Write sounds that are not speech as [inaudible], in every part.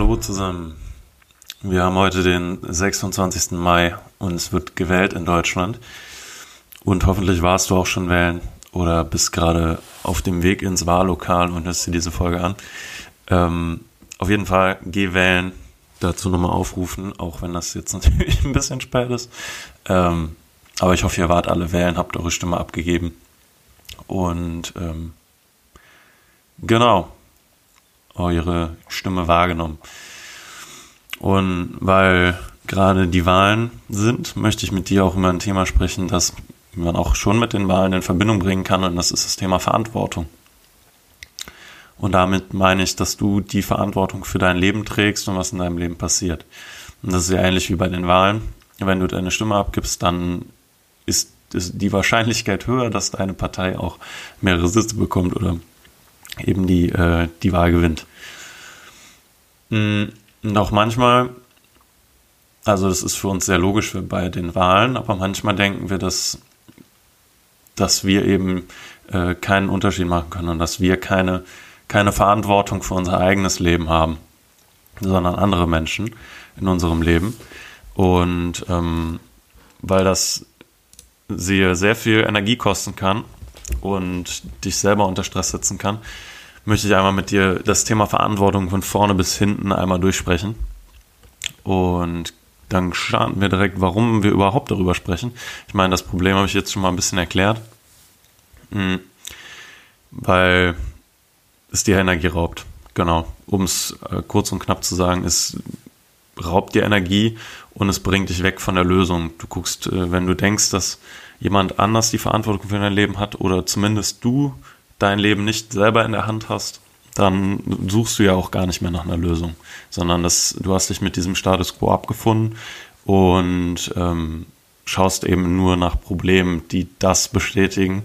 Hallo zusammen. Wir haben heute den 26. Mai und es wird gewählt in Deutschland. Und hoffentlich warst du auch schon wählen oder bist gerade auf dem Weg ins Wahllokal und hörst dir diese Folge an. Ähm, auf jeden Fall geh wählen, dazu nochmal aufrufen, auch wenn das jetzt [laughs] natürlich ein bisschen spät ist. Ähm, aber ich hoffe, ihr wart alle wählen, habt eure Stimme abgegeben. Und ähm, genau, eure Stimme wahrgenommen. Und weil gerade die Wahlen sind, möchte ich mit dir auch über ein Thema sprechen, das man auch schon mit den Wahlen in Verbindung bringen kann, und das ist das Thema Verantwortung. Und damit meine ich, dass du die Verantwortung für dein Leben trägst und was in deinem Leben passiert. Und das ist ja ähnlich wie bei den Wahlen. Wenn du deine Stimme abgibst, dann ist die Wahrscheinlichkeit höher, dass deine Partei auch mehrere Sitze bekommt oder eben die, äh, die Wahl gewinnt. Und auch manchmal, also das ist für uns sehr logisch bei den Wahlen, aber manchmal denken wir, dass, dass wir eben äh, keinen Unterschied machen können und dass wir keine keine Verantwortung für unser eigenes Leben haben, sondern andere Menschen in unserem Leben. Und ähm, weil das sehr, sehr viel Energie kosten kann und dich selber unter Stress setzen kann, möchte ich einmal mit dir das Thema Verantwortung von vorne bis hinten einmal durchsprechen. Und dann starten wir direkt, warum wir überhaupt darüber sprechen. Ich meine, das Problem habe ich jetzt schon mal ein bisschen erklärt. Hm. Weil es dir Energie raubt. Genau. Um es äh, kurz und knapp zu sagen, es raubt dir Energie und es bringt dich weg von der Lösung. Du guckst, äh, wenn du denkst, dass jemand anders die Verantwortung für dein Leben hat oder zumindest du dein Leben nicht selber in der Hand hast, dann suchst du ja auch gar nicht mehr nach einer Lösung, sondern das, du hast dich mit diesem Status quo abgefunden und ähm, schaust eben nur nach Problemen, die das bestätigen,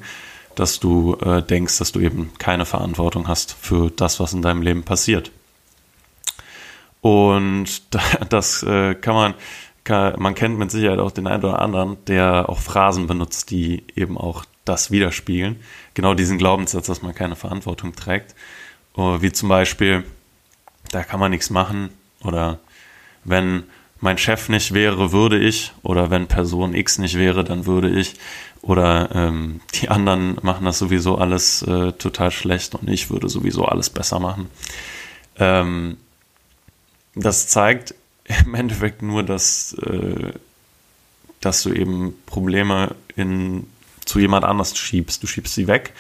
dass du äh, denkst, dass du eben keine Verantwortung hast für das, was in deinem Leben passiert. Und [laughs] das äh, kann man, kann, man kennt mit Sicherheit auch den einen oder anderen, der auch Phrasen benutzt, die eben auch das widerspiegeln. Genau diesen Glaubenssatz, dass man keine Verantwortung trägt. Uh, wie zum Beispiel, da kann man nichts machen oder wenn mein Chef nicht wäre, würde ich oder wenn Person X nicht wäre, dann würde ich oder ähm, die anderen machen das sowieso alles äh, total schlecht und ich würde sowieso alles besser machen. Ähm, das zeigt im Endeffekt nur, dass, äh, dass du eben Probleme in, zu jemand anders schiebst. Du schiebst sie weg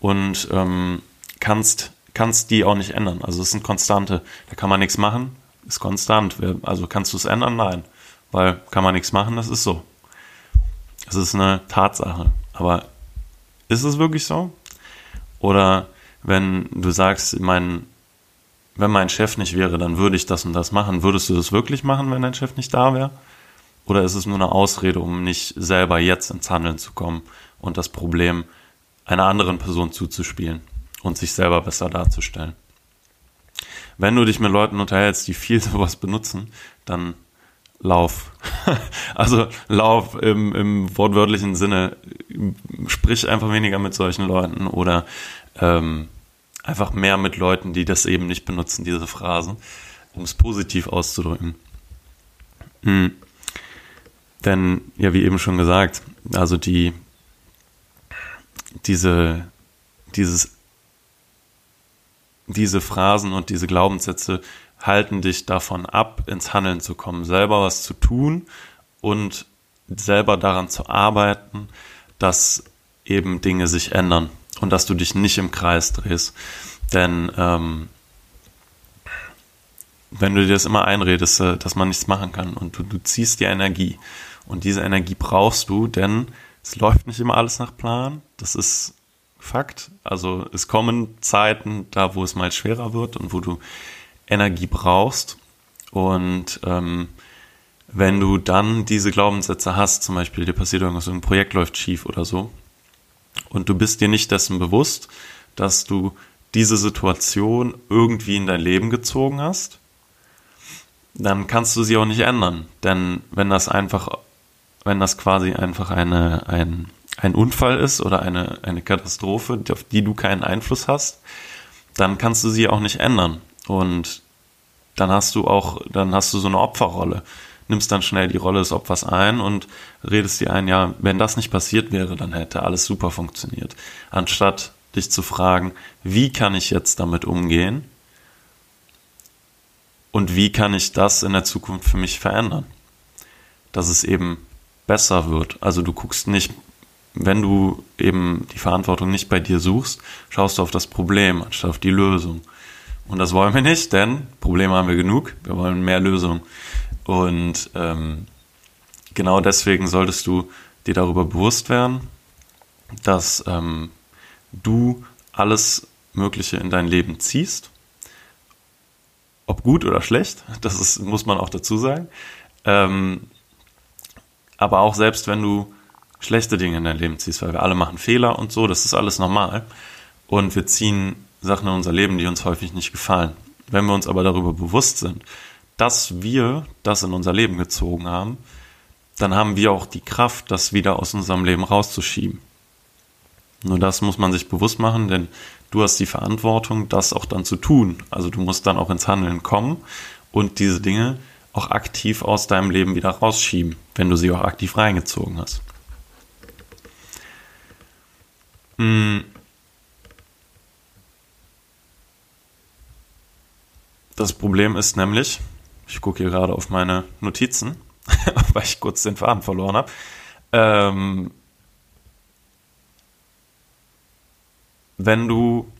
und ähm, kannst, kannst die auch nicht ändern. Also es sind Konstante. Da kann man nichts machen, ist konstant. Also kannst du es ändern? Nein. Weil kann man nichts machen, das ist so. Es ist eine Tatsache. Aber ist es wirklich so? Oder wenn du sagst, mein, wenn mein Chef nicht wäre, dann würde ich das und das machen. Würdest du das wirklich machen, wenn dein Chef nicht da wäre? Oder ist es nur eine Ausrede, um nicht selber jetzt ins Handeln zu kommen und das Problem einer anderen Person zuzuspielen und sich selber besser darzustellen? Wenn du dich mit Leuten unterhältst, die viel [laughs] sowas benutzen, dann Lauf. [laughs] also Lauf im, im wortwörtlichen Sinne. Sprich einfach weniger mit solchen Leuten oder ähm, einfach mehr mit Leuten, die das eben nicht benutzen, diese Phrasen, um es positiv auszudrücken. Mhm. Denn, ja, wie eben schon gesagt, also die, diese, dieses, diese Phrasen und diese Glaubenssätze halten dich davon ab, ins Handeln zu kommen, selber was zu tun und selber daran zu arbeiten, dass eben Dinge sich ändern und dass du dich nicht im Kreis drehst. Denn ähm, wenn du dir das immer einredest, äh, dass man nichts machen kann und du, du ziehst die Energie und diese Energie brauchst du, denn es läuft nicht immer alles nach Plan. Das ist Fakt. Also es kommen Zeiten da, wo es mal schwerer wird und wo du Energie brauchst. Und ähm, wenn du dann diese Glaubenssätze hast, zum Beispiel dir passiert irgendwas, ein Projekt läuft schief oder so, und du bist dir nicht dessen bewusst, dass du diese Situation irgendwie in dein Leben gezogen hast, dann kannst du sie auch nicht ändern. Denn wenn das einfach, wenn das quasi einfach eine, ein, ein Unfall ist oder eine, eine Katastrophe, auf die du keinen Einfluss hast, dann kannst du sie auch nicht ändern. Und dann hast du auch, dann hast du so eine Opferrolle. Nimmst dann schnell die Rolle des Opfers ein und redest dir ein, ja, wenn das nicht passiert wäre, dann hätte alles super funktioniert. Anstatt dich zu fragen, wie kann ich jetzt damit umgehen und wie kann ich das in der Zukunft für mich verändern, dass es eben besser wird. Also du guckst nicht, wenn du eben die Verantwortung nicht bei dir suchst, schaust du auf das Problem anstatt auf die Lösung. Und das wollen wir nicht, denn Probleme haben wir genug. Wir wollen mehr Lösungen. Und ähm, genau deswegen solltest du dir darüber bewusst werden, dass ähm, du alles Mögliche in dein Leben ziehst. Ob gut oder schlecht, [laughs] das ist, muss man auch dazu sagen. Ähm, aber auch selbst wenn du schlechte Dinge in dein Leben ziehst, weil wir alle machen Fehler und so, das ist alles normal. Und wir ziehen Sachen in unser Leben, die uns häufig nicht gefallen. Wenn wir uns aber darüber bewusst sind, dass wir das in unser Leben gezogen haben, dann haben wir auch die Kraft, das wieder aus unserem Leben rauszuschieben. Nur das muss man sich bewusst machen, denn du hast die Verantwortung, das auch dann zu tun. Also du musst dann auch ins Handeln kommen und diese Dinge auch aktiv aus deinem Leben wieder rausschieben, wenn du sie auch aktiv reingezogen hast. Hm. Das Problem ist nämlich, ich gucke hier gerade auf meine Notizen, [laughs] weil ich kurz den Faden verloren habe. Ähm, wenn du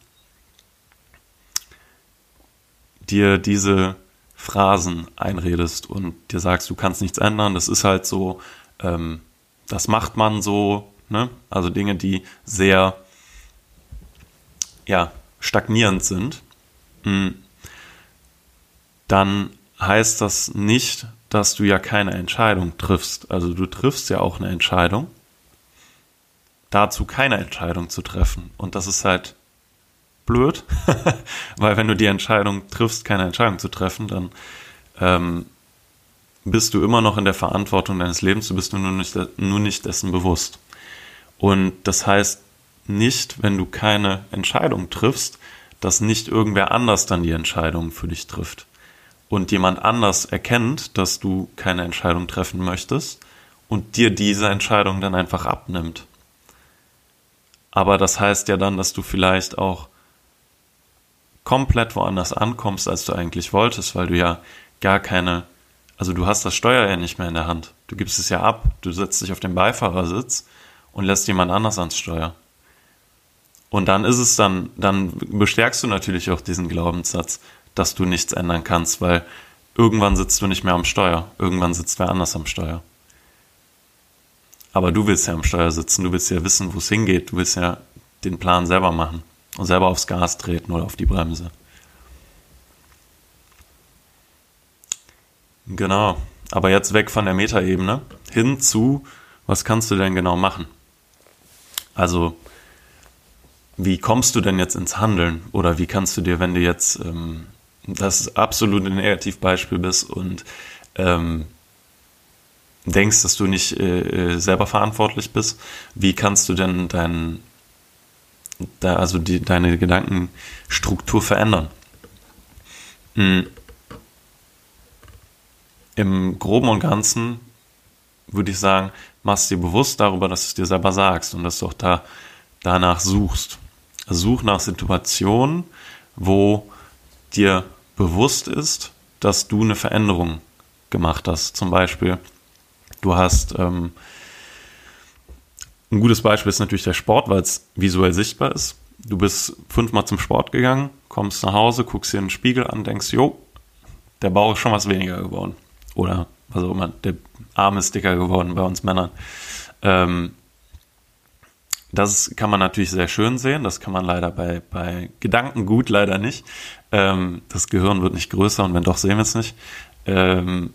dir diese Phrasen einredest und dir sagst, du kannst nichts ändern, das ist halt so, ähm, das macht man so, ne? Also Dinge, die sehr, ja, stagnierend sind, hm, dann heißt das nicht, dass du ja keine Entscheidung triffst. Also du triffst ja auch eine Entscheidung, dazu keine Entscheidung zu treffen. Und das ist halt blöd, [laughs] weil wenn du die Entscheidung triffst, keine Entscheidung zu treffen, dann ähm, bist du immer noch in der Verantwortung deines Lebens, du bist nur nicht, nur nicht dessen bewusst. Und das heißt nicht, wenn du keine Entscheidung triffst, dass nicht irgendwer anders dann die Entscheidung für dich trifft. Und jemand anders erkennt, dass du keine Entscheidung treffen möchtest und dir diese Entscheidung dann einfach abnimmt. Aber das heißt ja dann, dass du vielleicht auch komplett woanders ankommst, als du eigentlich wolltest, weil du ja gar keine, also du hast das Steuer ja nicht mehr in der Hand. Du gibst es ja ab, du setzt dich auf den Beifahrersitz und lässt jemand anders ans Steuer. Und dann ist es dann, dann bestärkst du natürlich auch diesen Glaubenssatz, dass du nichts ändern kannst, weil irgendwann sitzt du nicht mehr am Steuer, irgendwann sitzt wer anders am Steuer. Aber du willst ja am Steuer sitzen, du willst ja wissen, wo es hingeht, du willst ja den Plan selber machen und selber aufs Gas treten oder auf die Bremse. Genau. Aber jetzt weg von der Metaebene hin zu, was kannst du denn genau machen? Also, wie kommst du denn jetzt ins Handeln? Oder wie kannst du dir, wenn du jetzt ähm, das absolute Negativbeispiel bist und ähm, denkst, dass du nicht äh, äh selber verantwortlich bist, wie kannst du denn deinen da, also die, deine Gedankenstruktur verändern. Mhm. Im Groben und Ganzen würde ich sagen, machst dir bewusst darüber, dass du es dir selber sagst und dass du auch da danach suchst. Such nach Situationen, wo dir bewusst ist, dass du eine Veränderung gemacht hast. Zum Beispiel, du hast ähm, ein gutes Beispiel ist natürlich der Sport, weil es visuell sichtbar ist. Du bist fünfmal zum Sport gegangen, kommst nach Hause, guckst dir in den Spiegel an, denkst, jo, der Bauch ist schon was weniger geworden. Oder was auch immer, der Arm ist dicker geworden bei uns Männern. Ähm, das kann man natürlich sehr schön sehen. Das kann man leider bei, bei Gedankengut leider nicht. Ähm, das Gehirn wird nicht größer und wenn doch, sehen wir es nicht. Ähm,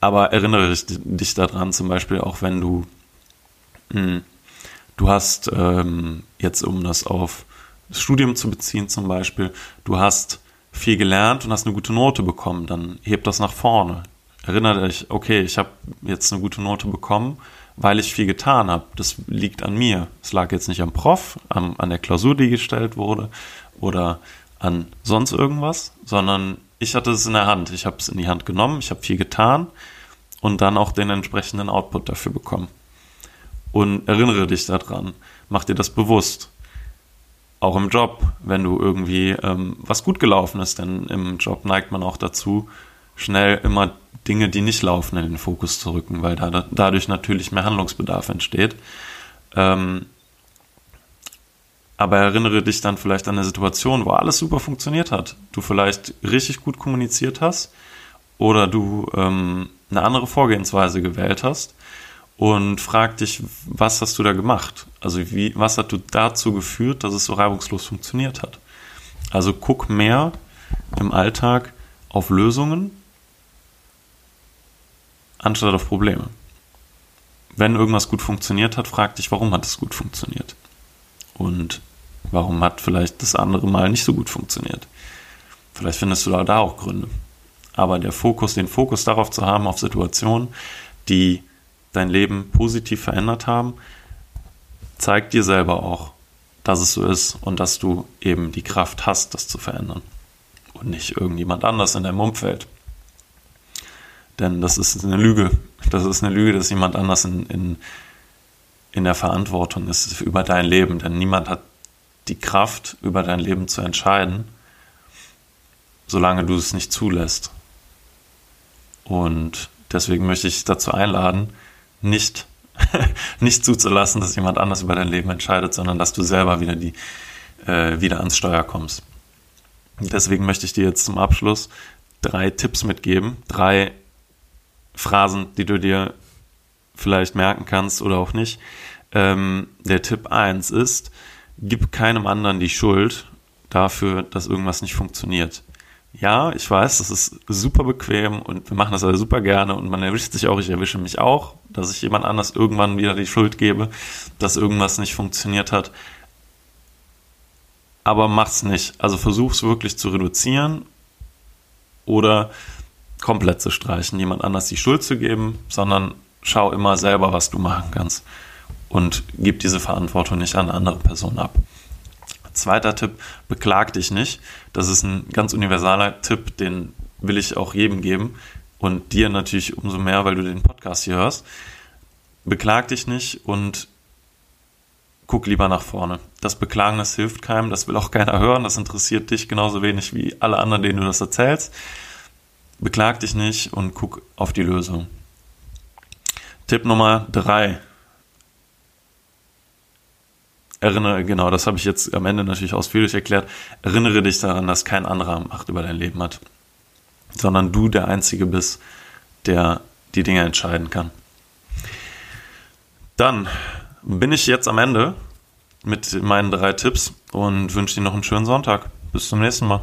aber erinnere dich daran, zum Beispiel auch wenn du, mh, hm, du hast ähm, jetzt, um das auf das Studium zu beziehen zum Beispiel, du hast viel gelernt und hast eine gute Note bekommen, dann heb das nach vorne. Erinnere dich, okay, ich habe jetzt eine gute Note bekommen, weil ich viel getan habe. Das liegt an mir. Es lag jetzt nicht am Prof, an, an der Klausur, die gestellt wurde oder an sonst irgendwas, sondern ich hatte es in der Hand. Ich habe es in die Hand genommen, ich habe viel getan und dann auch den entsprechenden Output dafür bekommen. Und erinnere dich daran, mach dir das bewusst. Auch im Job, wenn du irgendwie ähm, was gut gelaufen ist, denn im Job neigt man auch dazu, schnell immer Dinge, die nicht laufen, in den Fokus zu rücken, weil da, dadurch natürlich mehr Handlungsbedarf entsteht. Ähm, aber erinnere dich dann vielleicht an eine Situation, wo alles super funktioniert hat. Du vielleicht richtig gut kommuniziert hast oder du ähm, eine andere Vorgehensweise gewählt hast und frag dich, was hast du da gemacht? Also wie, was hat du dazu geführt, dass es so reibungslos funktioniert hat? Also guck mehr im Alltag auf Lösungen anstatt auf Probleme. Wenn irgendwas gut funktioniert hat, frag dich, warum hat es gut funktioniert? Und warum hat vielleicht das andere Mal nicht so gut funktioniert? Vielleicht findest du da, auch Gründe. Aber der Fokus, den Fokus darauf zu haben, auf Situationen, die dein Leben positiv verändert haben, zeigt dir selber auch, dass es so ist und dass du eben die Kraft hast, das zu verändern. Und nicht irgendjemand anders in deinem Umfeld. Denn das ist eine Lüge. Das ist eine Lüge, dass jemand anders in, in, in der Verantwortung ist über dein Leben. Denn niemand hat die Kraft, über dein Leben zu entscheiden, solange du es nicht zulässt. Und deswegen möchte ich dazu einladen, nicht, [laughs] nicht zuzulassen, dass jemand anders über dein Leben entscheidet, sondern dass du selber wieder, die, äh, wieder ans Steuer kommst. Deswegen möchte ich dir jetzt zum Abschluss drei Tipps mitgeben, drei Phrasen, die du dir vielleicht merken kannst oder auch nicht. Ähm, der Tipp 1 ist, gib keinem anderen die Schuld dafür, dass irgendwas nicht funktioniert ja, ich weiß, das ist super bequem und wir machen das alle super gerne und man erwischt sich auch, ich erwische mich auch, dass ich jemand anders irgendwann wieder die Schuld gebe, dass irgendwas nicht funktioniert hat. Aber mach's nicht. Also versuch's wirklich zu reduzieren oder komplett zu streichen, jemand anders die Schuld zu geben, sondern schau immer selber, was du machen kannst und gib diese Verantwortung nicht an andere Person ab. Zweiter Tipp, beklag dich nicht. Das ist ein ganz universaler Tipp, den will ich auch jedem geben und dir natürlich umso mehr, weil du den Podcast hier hörst. Beklag dich nicht und guck lieber nach vorne. Das Beklagen, das hilft keinem, das will auch keiner hören, das interessiert dich genauso wenig wie alle anderen, denen du das erzählst. Beklag dich nicht und guck auf die Lösung. Tipp Nummer drei erinnere, genau, das habe ich jetzt am Ende natürlich ausführlich erklärt, erinnere dich daran, dass kein anderer Macht über dein Leben hat, sondern du der Einzige bist, der die Dinge entscheiden kann. Dann bin ich jetzt am Ende mit meinen drei Tipps und wünsche dir noch einen schönen Sonntag. Bis zum nächsten Mal.